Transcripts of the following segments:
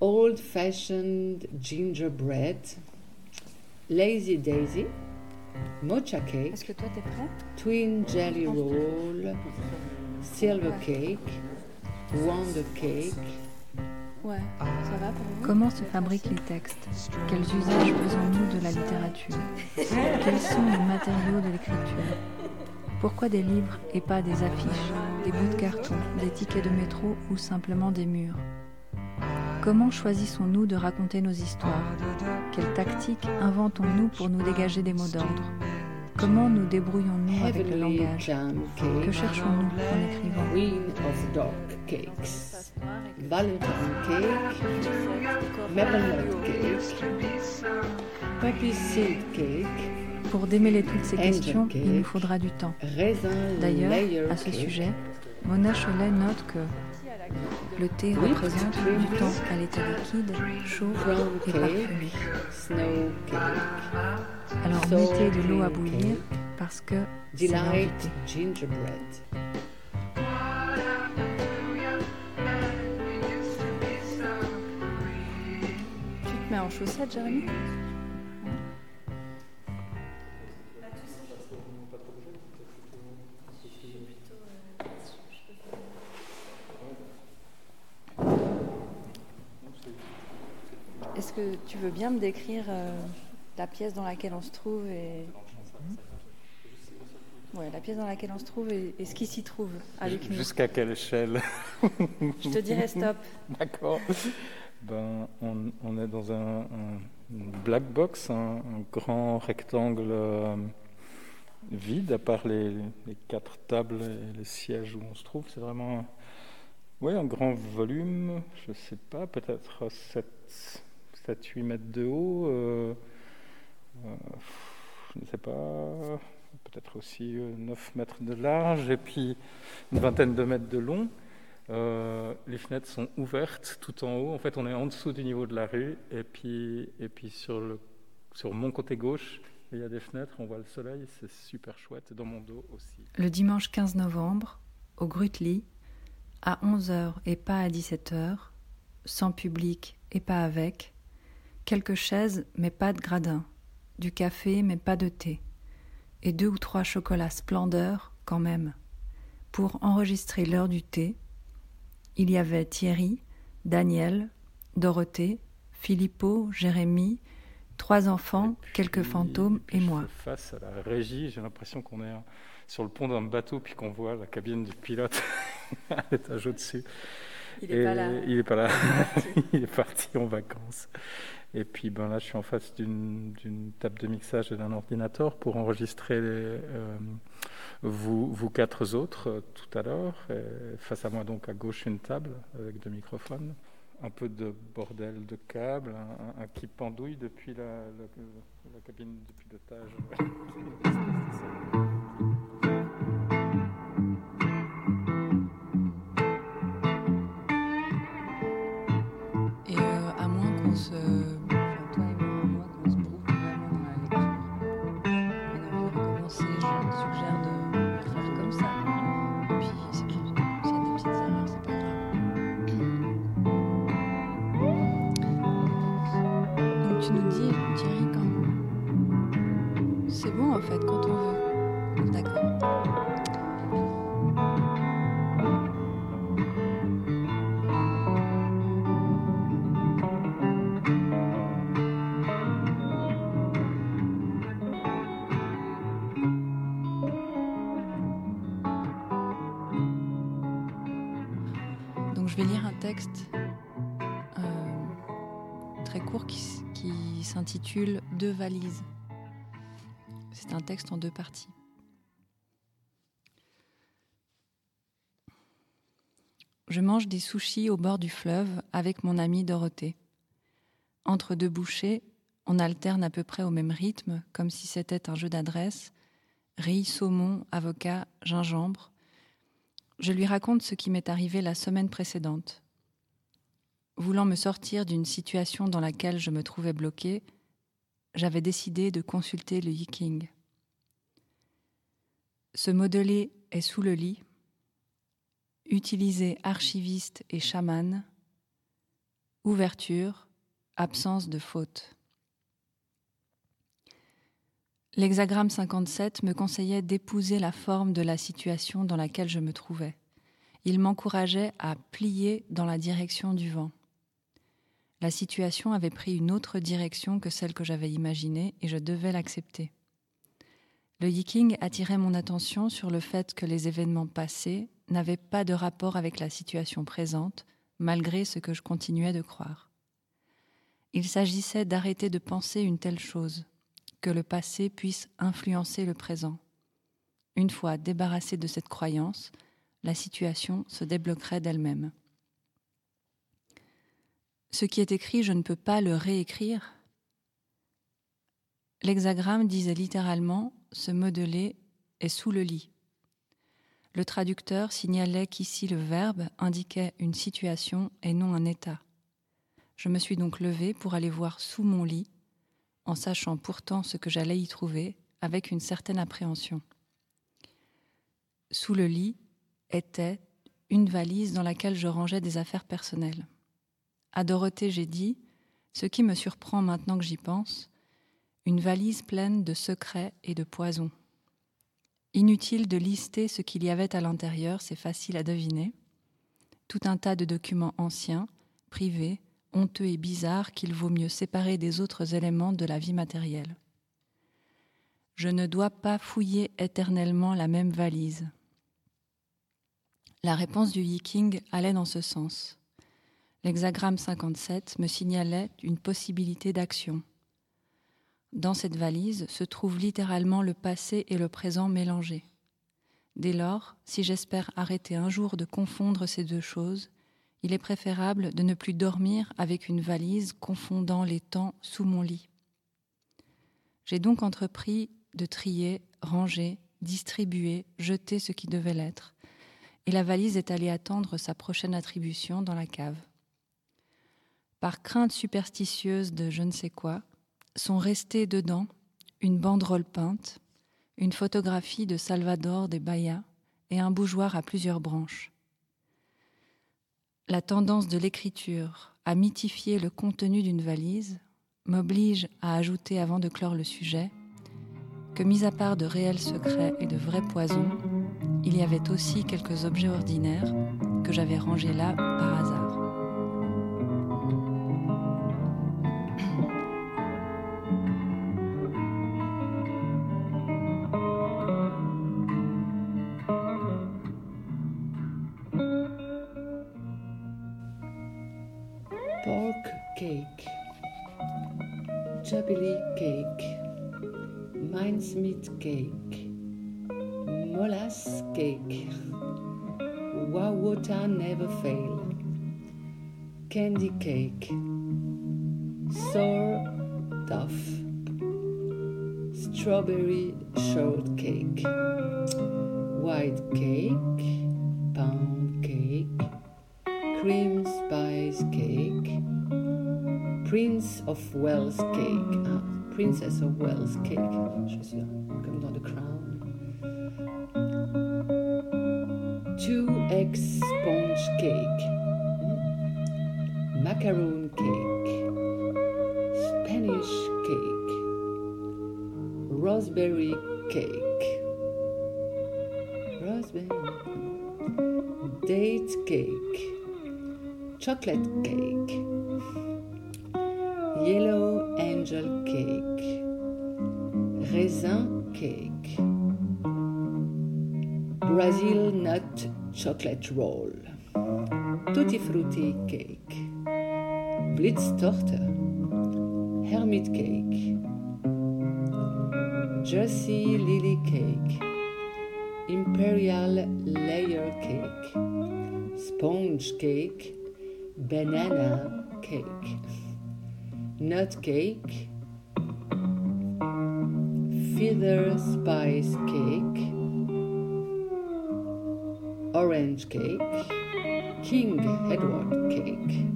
Old fashioned gingerbread, lazy daisy, mocha cake, Est-ce que toi t'es prêt? twin jelly roll, silver cake, wonder cake. Ouais, ça va pour vous? Comment se fabriquent les textes? Quels usages faisons-nous de la littérature? Quels sont les matériaux de l'écriture? Pourquoi des livres et pas des affiches, des bouts de carton, des tickets de métro ou simplement des murs? Comment choisissons-nous de raconter nos histoires? Quelles tactiques inventons-nous pour nous dégager des mots d'ordre? Comment nous débrouillons-nous avec le langage? Que cherchons-nous en écrivant? valentine cake, nut cake, poppy seed cake, Pour démêler toutes ces questions, cake. il nous faudra du temps. D'ailleurs, à ce sujet, Mona Cholet note que le thé représente du temps à l'état liquide, chaud et parfumé. snow cake, Alors mettez de l'eau à bouillir parce que c'est gingerbread. Tu te mets en chaussettes, Jérémy? Que tu veux bien me décrire euh, la pièce dans laquelle on se trouve et ouais, la pièce dans laquelle on se trouve et, et ce qui s'y trouve avec nous. Jusqu'à quelle échelle Je te dirai stop. D'accord. Ben, on, on est dans un, un- une black box, un, un grand rectangle euh, vide, à part les, les quatre tables et les sièges où on se trouve. C'est vraiment ouais, un grand volume, je ne sais pas, peut-être 7-8 mètres de haut. euh, euh, je ne sais pas, peut-être aussi euh, 9 mètres de large et puis une vingtaine de mètres de long. Euh, les fenêtres sont ouvertes tout en haut. En fait, on est en dessous du niveau de la rue. Et puis, et puis sur, le, sur mon côté gauche, il y a des fenêtres, on voit le soleil. C'est super chouette. Dans mon dos aussi. Le dimanche 15 novembre, au Grutli, à 11h et pas à 17h, sans public et pas avec, quelques chaises mais pas de gradins, du café mais pas de thé, et deux ou trois chocolats splendeur quand même. Pour enregistrer l'heure du thé, il y avait Thierry, Daniel, Dorothée, Philippot, Jérémie, trois enfants, puis- quelques fantômes et moi. Face à la régie, j'ai l'impression qu'on est sur le pont d'un bateau, puis qu'on voit la cabine du pilote à l'étage au-dessus. Il Et est pas là. Il est pas là. il est parti en vacances. Et puis ben là, je suis en face d'une table de mixage et d'un ordinateur pour enregistrer euh, vous, vous quatre autres euh, tout à l'heure. Face à moi, donc à gauche, une table avec deux microphones. Un peu de bordel de câbles, un, un- qui pendouille depuis la, la- la cabine du pilotage. vais lire un texte euh, très court qui, qui s'intitule Deux valises. C'est un texte en deux parties. Je mange des sushis au bord du fleuve avec mon amie Dorothée. Entre deux bouchées, on alterne à peu près au même rythme, comme si c'était un jeu d'adresse. Riz, saumon, avocat, gingembre. Je lui raconte ce qui m'est arrivé la semaine précédente. Voulant me sortir d'une situation dans laquelle je me trouvais bloquée, j'avais décidé de consulter le Yiking. Ce modelé est sous le lit, utilisé archiviste et chaman, ouverture, absence de faute. L'hexagramme 57 me conseillait d'épouser la forme de la situation dans laquelle je me trouvais. Il m'encourageait à plier dans la direction du vent. La situation avait pris une autre direction que celle que j'avais imaginée et je devais l'accepter. Le yiking attirait mon attention sur le fait que les événements passés n'avaient pas de rapport avec la situation présente, malgré ce que je continuais de croire. Il s'agissait d'arrêter de penser une telle chose, que le passé puisse influencer le présent. Une fois débarrassé de cette croyance, la situation se débloquerait d'elle-même. Ce qui est écrit, je ne peux pas le réécrire. L'hexagramme disait littéralement se modeler est sous le lit. Le traducteur signalait qu'ici le verbe indiquait une situation et non un état. Je me suis donc levée pour aller voir sous mon lit, en sachant pourtant ce que j'allais y trouver, avec une certaine appréhension. Sous le lit était une valise dans laquelle je rangeais des affaires personnelles. À Dorothée, j'ai dit, ce qui me surprend maintenant que j'y pense, une valise pleine de secrets et de poisons. Inutile de lister ce qu'il y avait à l'intérieur, c'est facile à deviner. Tout un tas de documents anciens, privés, honteux et bizarres qu'il vaut mieux séparer des autres éléments de la vie matérielle. Je ne dois pas fouiller éternellement la même valise. La réponse du viking allait dans ce sens. L'hexagramme 57 me signalait une possibilité d'action. Dans cette valise se trouve littéralement le passé et le présent mélangés. Dès lors, si j'espère arrêter un jour de confondre ces deux choses, il est préférable de ne plus dormir avec une valise confondant les temps sous mon lit. J'ai donc entrepris de trier, ranger, distribuer, jeter ce qui devait l'être, et la valise est allée attendre sa prochaine attribution dans la cave. Par crainte superstitieuse de je ne sais quoi, sont restés dedans une banderole peinte, une photographie de Salvador de Bahia et un bougeoir à plusieurs branches. La tendance de l'écriture à mythifier le contenu d'une valise m'oblige à ajouter avant de clore le sujet que, mis à part de réels secrets et de vrais poisons, il y avait aussi quelques objets ordinaires que j'avais rangés là par hasard. Jubilee cake, mincemeat cake, molasses cake, wawota never fail, candy cake, sour duff, strawberry shortcake, white cake, pound cake, cream spice cake, Prince of Wales Cake. Ah, Princess of Wales Cake. Je suis comme dans The Crown. Two egg sponge cake. Macaroon cake. Spanish cake. Raspberry cake. Raspberry. Date cake. Chocolate cake. Chocolate Roll, Tutti Frutti Cake, Blitztorte, Hermit Cake, Jersey Lily Cake, Imperial Layer Cake, Sponge Cake, Banana Cake. Nut cake, feather spice cake, orange cake, King Edward cake,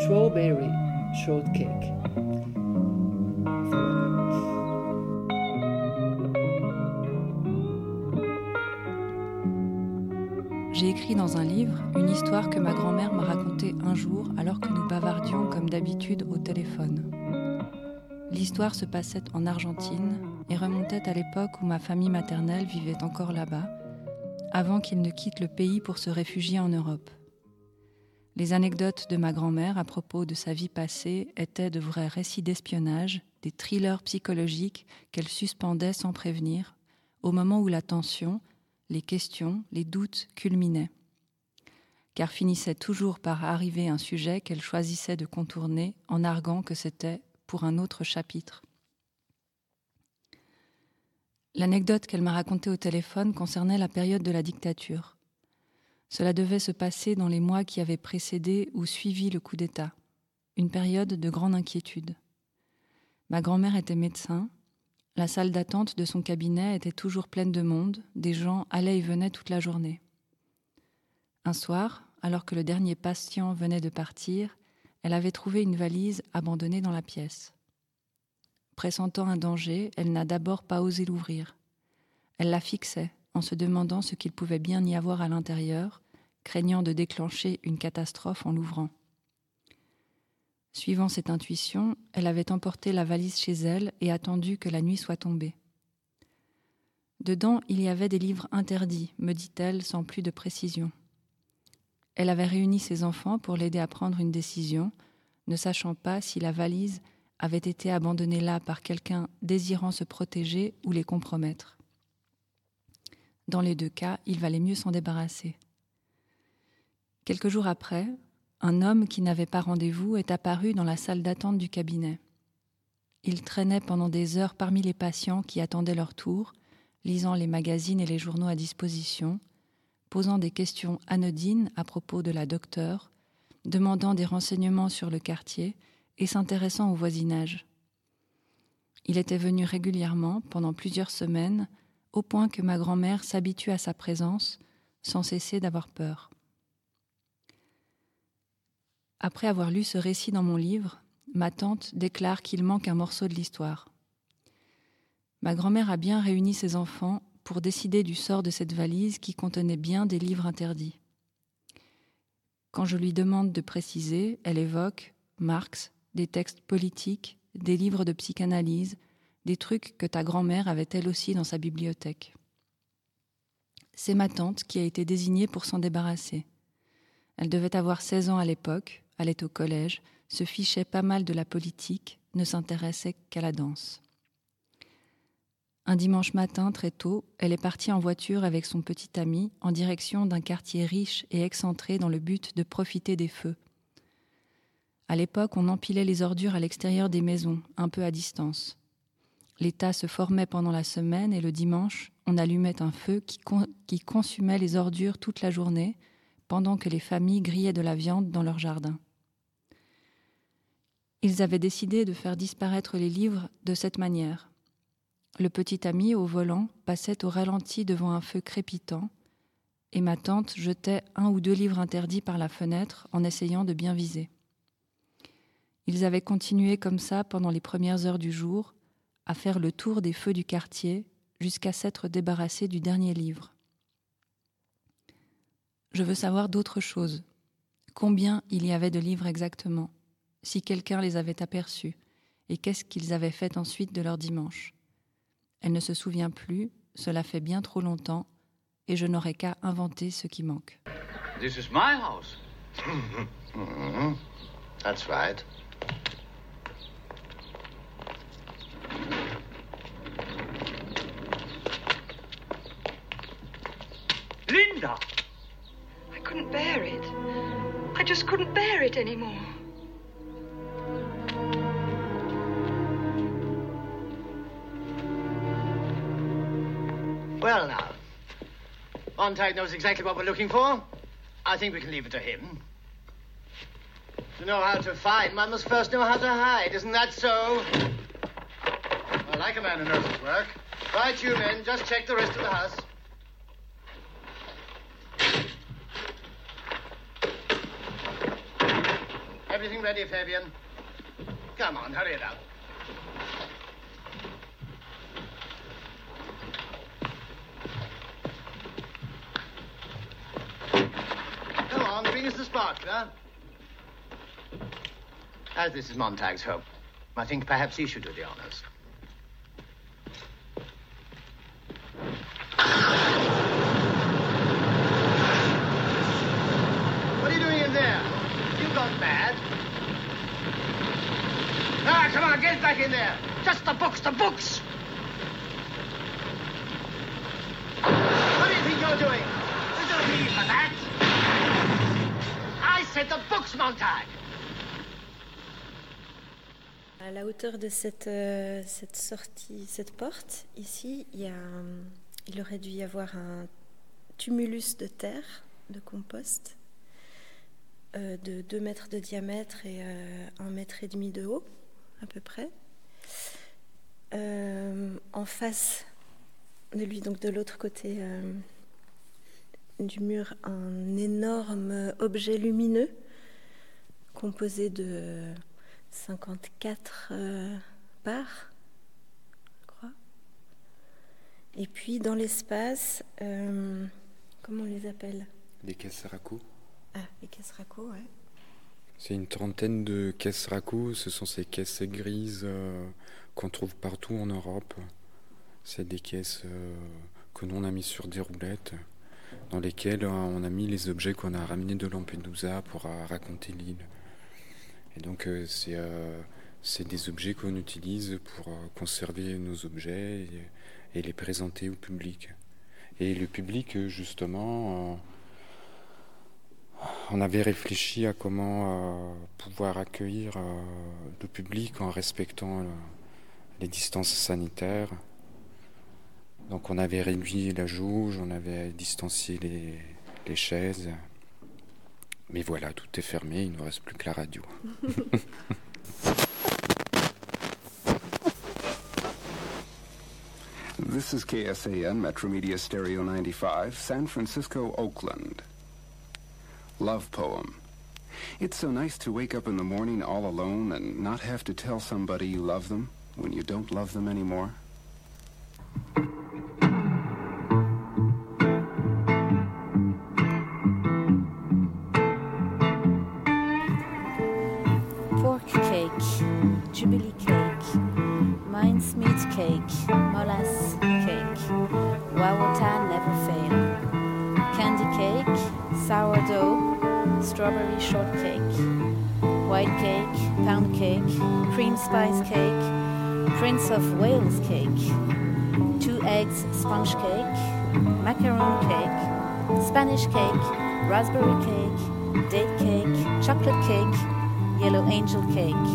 strawberry shortcake. J'ai écrit dans un livre une histoire que ma grand-mère m'a racontée un jour alors que nous bavardions comme d'habitude au téléphone. L'histoire se passait en Argentine et remontait à l'époque où ma famille maternelle vivait encore là-bas, avant qu'il ne quitte le pays pour se réfugier en Europe. Les anecdotes de ma grand-mère à propos de sa vie passée étaient de vrais récits d'espionnage, des thrillers psychologiques qu'elle suspendait sans prévenir, au moment où la tension, les questions, les doutes culminaient. Car finissait toujours par arriver un sujet qu'elle choisissait de contourner en arguant que c'était pour un autre chapitre. L'anecdote qu'elle m'a racontée au téléphone concernait la période de la dictature. Cela devait se passer dans les mois qui avaient précédé ou suivi le coup d'État, une période de grande inquiétude. Ma grand-mère était médecin, la salle d'attente de son cabinet était toujours pleine de monde, des gens allaient et venaient toute la journée. Un soir, alors que le dernier patient venait de partir, elle avait trouvé une valise abandonnée dans la pièce. Pressentant un danger, elle n'a d'abord pas osé l'ouvrir. Elle la fixait, en se demandant ce qu'il pouvait bien y avoir à l'intérieur, craignant de déclencher une catastrophe en l'ouvrant. Suivant cette intuition, elle avait emporté la valise chez elle et attendu que la nuit soit tombée. Dedans, il y avait des livres interdits, me dit-elle sans plus de précision. Elle avait réuni ses enfants pour l'aider à prendre une décision, ne sachant pas si la valise avait été abandonnée là par quelqu'un désirant se protéger ou les compromettre. Dans les deux cas, il valait mieux s'en débarrasser. Quelques jours après, un homme qui n'avait pas rendez-vous est apparu dans la salle d'attente du cabinet. Il traînait pendant des heures parmi les patients qui attendaient leur tour, lisant les magazines et les journaux à disposition, posant des questions anodines à propos de la docteure, demandant des renseignements sur le quartier et s'intéressant au voisinage. Il était venu régulièrement, pendant plusieurs semaines, au point que ma grand-mère s'habitue à sa présence sans cesser d'avoir peur. Après avoir lu ce récit dans mon livre, ma tante déclare qu'il manque un morceau de l'histoire. Ma grand-mère a bien réuni ses enfants pour décider du sort de cette valise qui contenait bien des livres interdits. Quand je lui demande de préciser, elle évoque Marx, des textes politiques, des livres de psychanalyse, des trucs que ta grand-mère avait elle aussi dans sa bibliothèque. C'est ma tante qui a été désignée pour s'en débarrasser. Elle devait avoir 16 ans à l'époque, allait au collège, se fichait pas mal de la politique, ne s'intéressait qu'à la danse. Un dimanche matin, très tôt, elle est partie en voiture avec son petit ami en direction d'un quartier riche et excentré dans le but de profiter des feux. À l'époque, on empilait les ordures à l'extérieur des maisons, un peu à distance. L'état se formait pendant la semaine et le dimanche, on allumait un feu qui, qui, consumait les ordures toute la journée, pendant que les familles grillaient de la viande dans leur jardin. Ils avaient décidé de faire disparaître les livres de cette manière. Le petit ami au volant passait au ralenti devant un feu crépitant, et ma tante jetait un ou deux livres interdits par la fenêtre en essayant de bien viser. Ils avaient continué comme ça pendant les premières heures du jour, à faire le tour des feux du quartier jusqu'à s'être débarrassé du dernier livre. Je veux savoir d'autres choses. Combien il y avait de livres exactement, si quelqu'un les avait aperçus, et qu'est-ce qu'ils avaient fait ensuite de leur dimanche? Elle ne se souvient plus, cela fait bien trop longtemps, et je n'aurai qu'à inventer ce qui manque. This is my house. That's right. I couldn't bear it. I just couldn't bear it anymore. Well, now, Montag knows exactly what we're looking for. I think we can leave it to him. To know how to find, one must first know how to hide. Isn't that so? I like a man who knows his work. Right, you men, just check the rest of the house. Everything ready, Fabian? Come on, hurry it up. Come on, bring us the spark, sparkler. As this is Montag's home, I think perhaps he should do the honors. Ah, come on, get back in there. Just the books, the books. What do you think you're doing? There's no need for that. I said the books, Montag. À la hauteur de cette, euh, cette sortie, cette porte, ici, il, y a, un- il aurait dû y avoir un tumulus de terre, de compost, euh, de 2 mètres de diamètre et euh, 1 mètre et demi de haut, à peu près. Euh, en face de lui, donc de l'autre côté euh, du mur, un énorme objet lumineux composé de 54 euh, parts, je crois. Et puis dans l'espace, comment on les appelle? Des caisses. Ah, les caisses ouais. C'est une trentaine de caisses Raku. Ce sont ces caisses grises euh, qu'on trouve partout en Europe. C'est des caisses euh, que l'on a mis sur des roulettes, dans lesquelles euh, on a mis les objets qu'on a ramenés de Lampedusa pour raconter l'île. Et donc c'est des objets qu'on utilise pour conserver nos objets et, les présenter au public. Et le public, justement, on avait réfléchi à comment euh, pouvoir accueillir euh, le public en respectant euh, les distances sanitaires. Donc on avait réduit la jauge, on avait distancié les, les chaises. Mais voilà, tout est fermé, il ne reste plus que la radio. This is KSAN Metromedia Stereo 95, San Francisco, Oakland. Love poem. It's so nice to wake up in the morning all alone and not have to tell somebody you love them when you don't love them anymore. pork cake, jubilee cake, mincemeat cake, molasses cake, wawata strawberry shortcake, white cake, pound cake, cream spice cake, Prince of Wales cake, two eggs sponge cake, macaron cake, Spanish cake, raspberry cake, date cake, chocolate cake, yellow angel cake.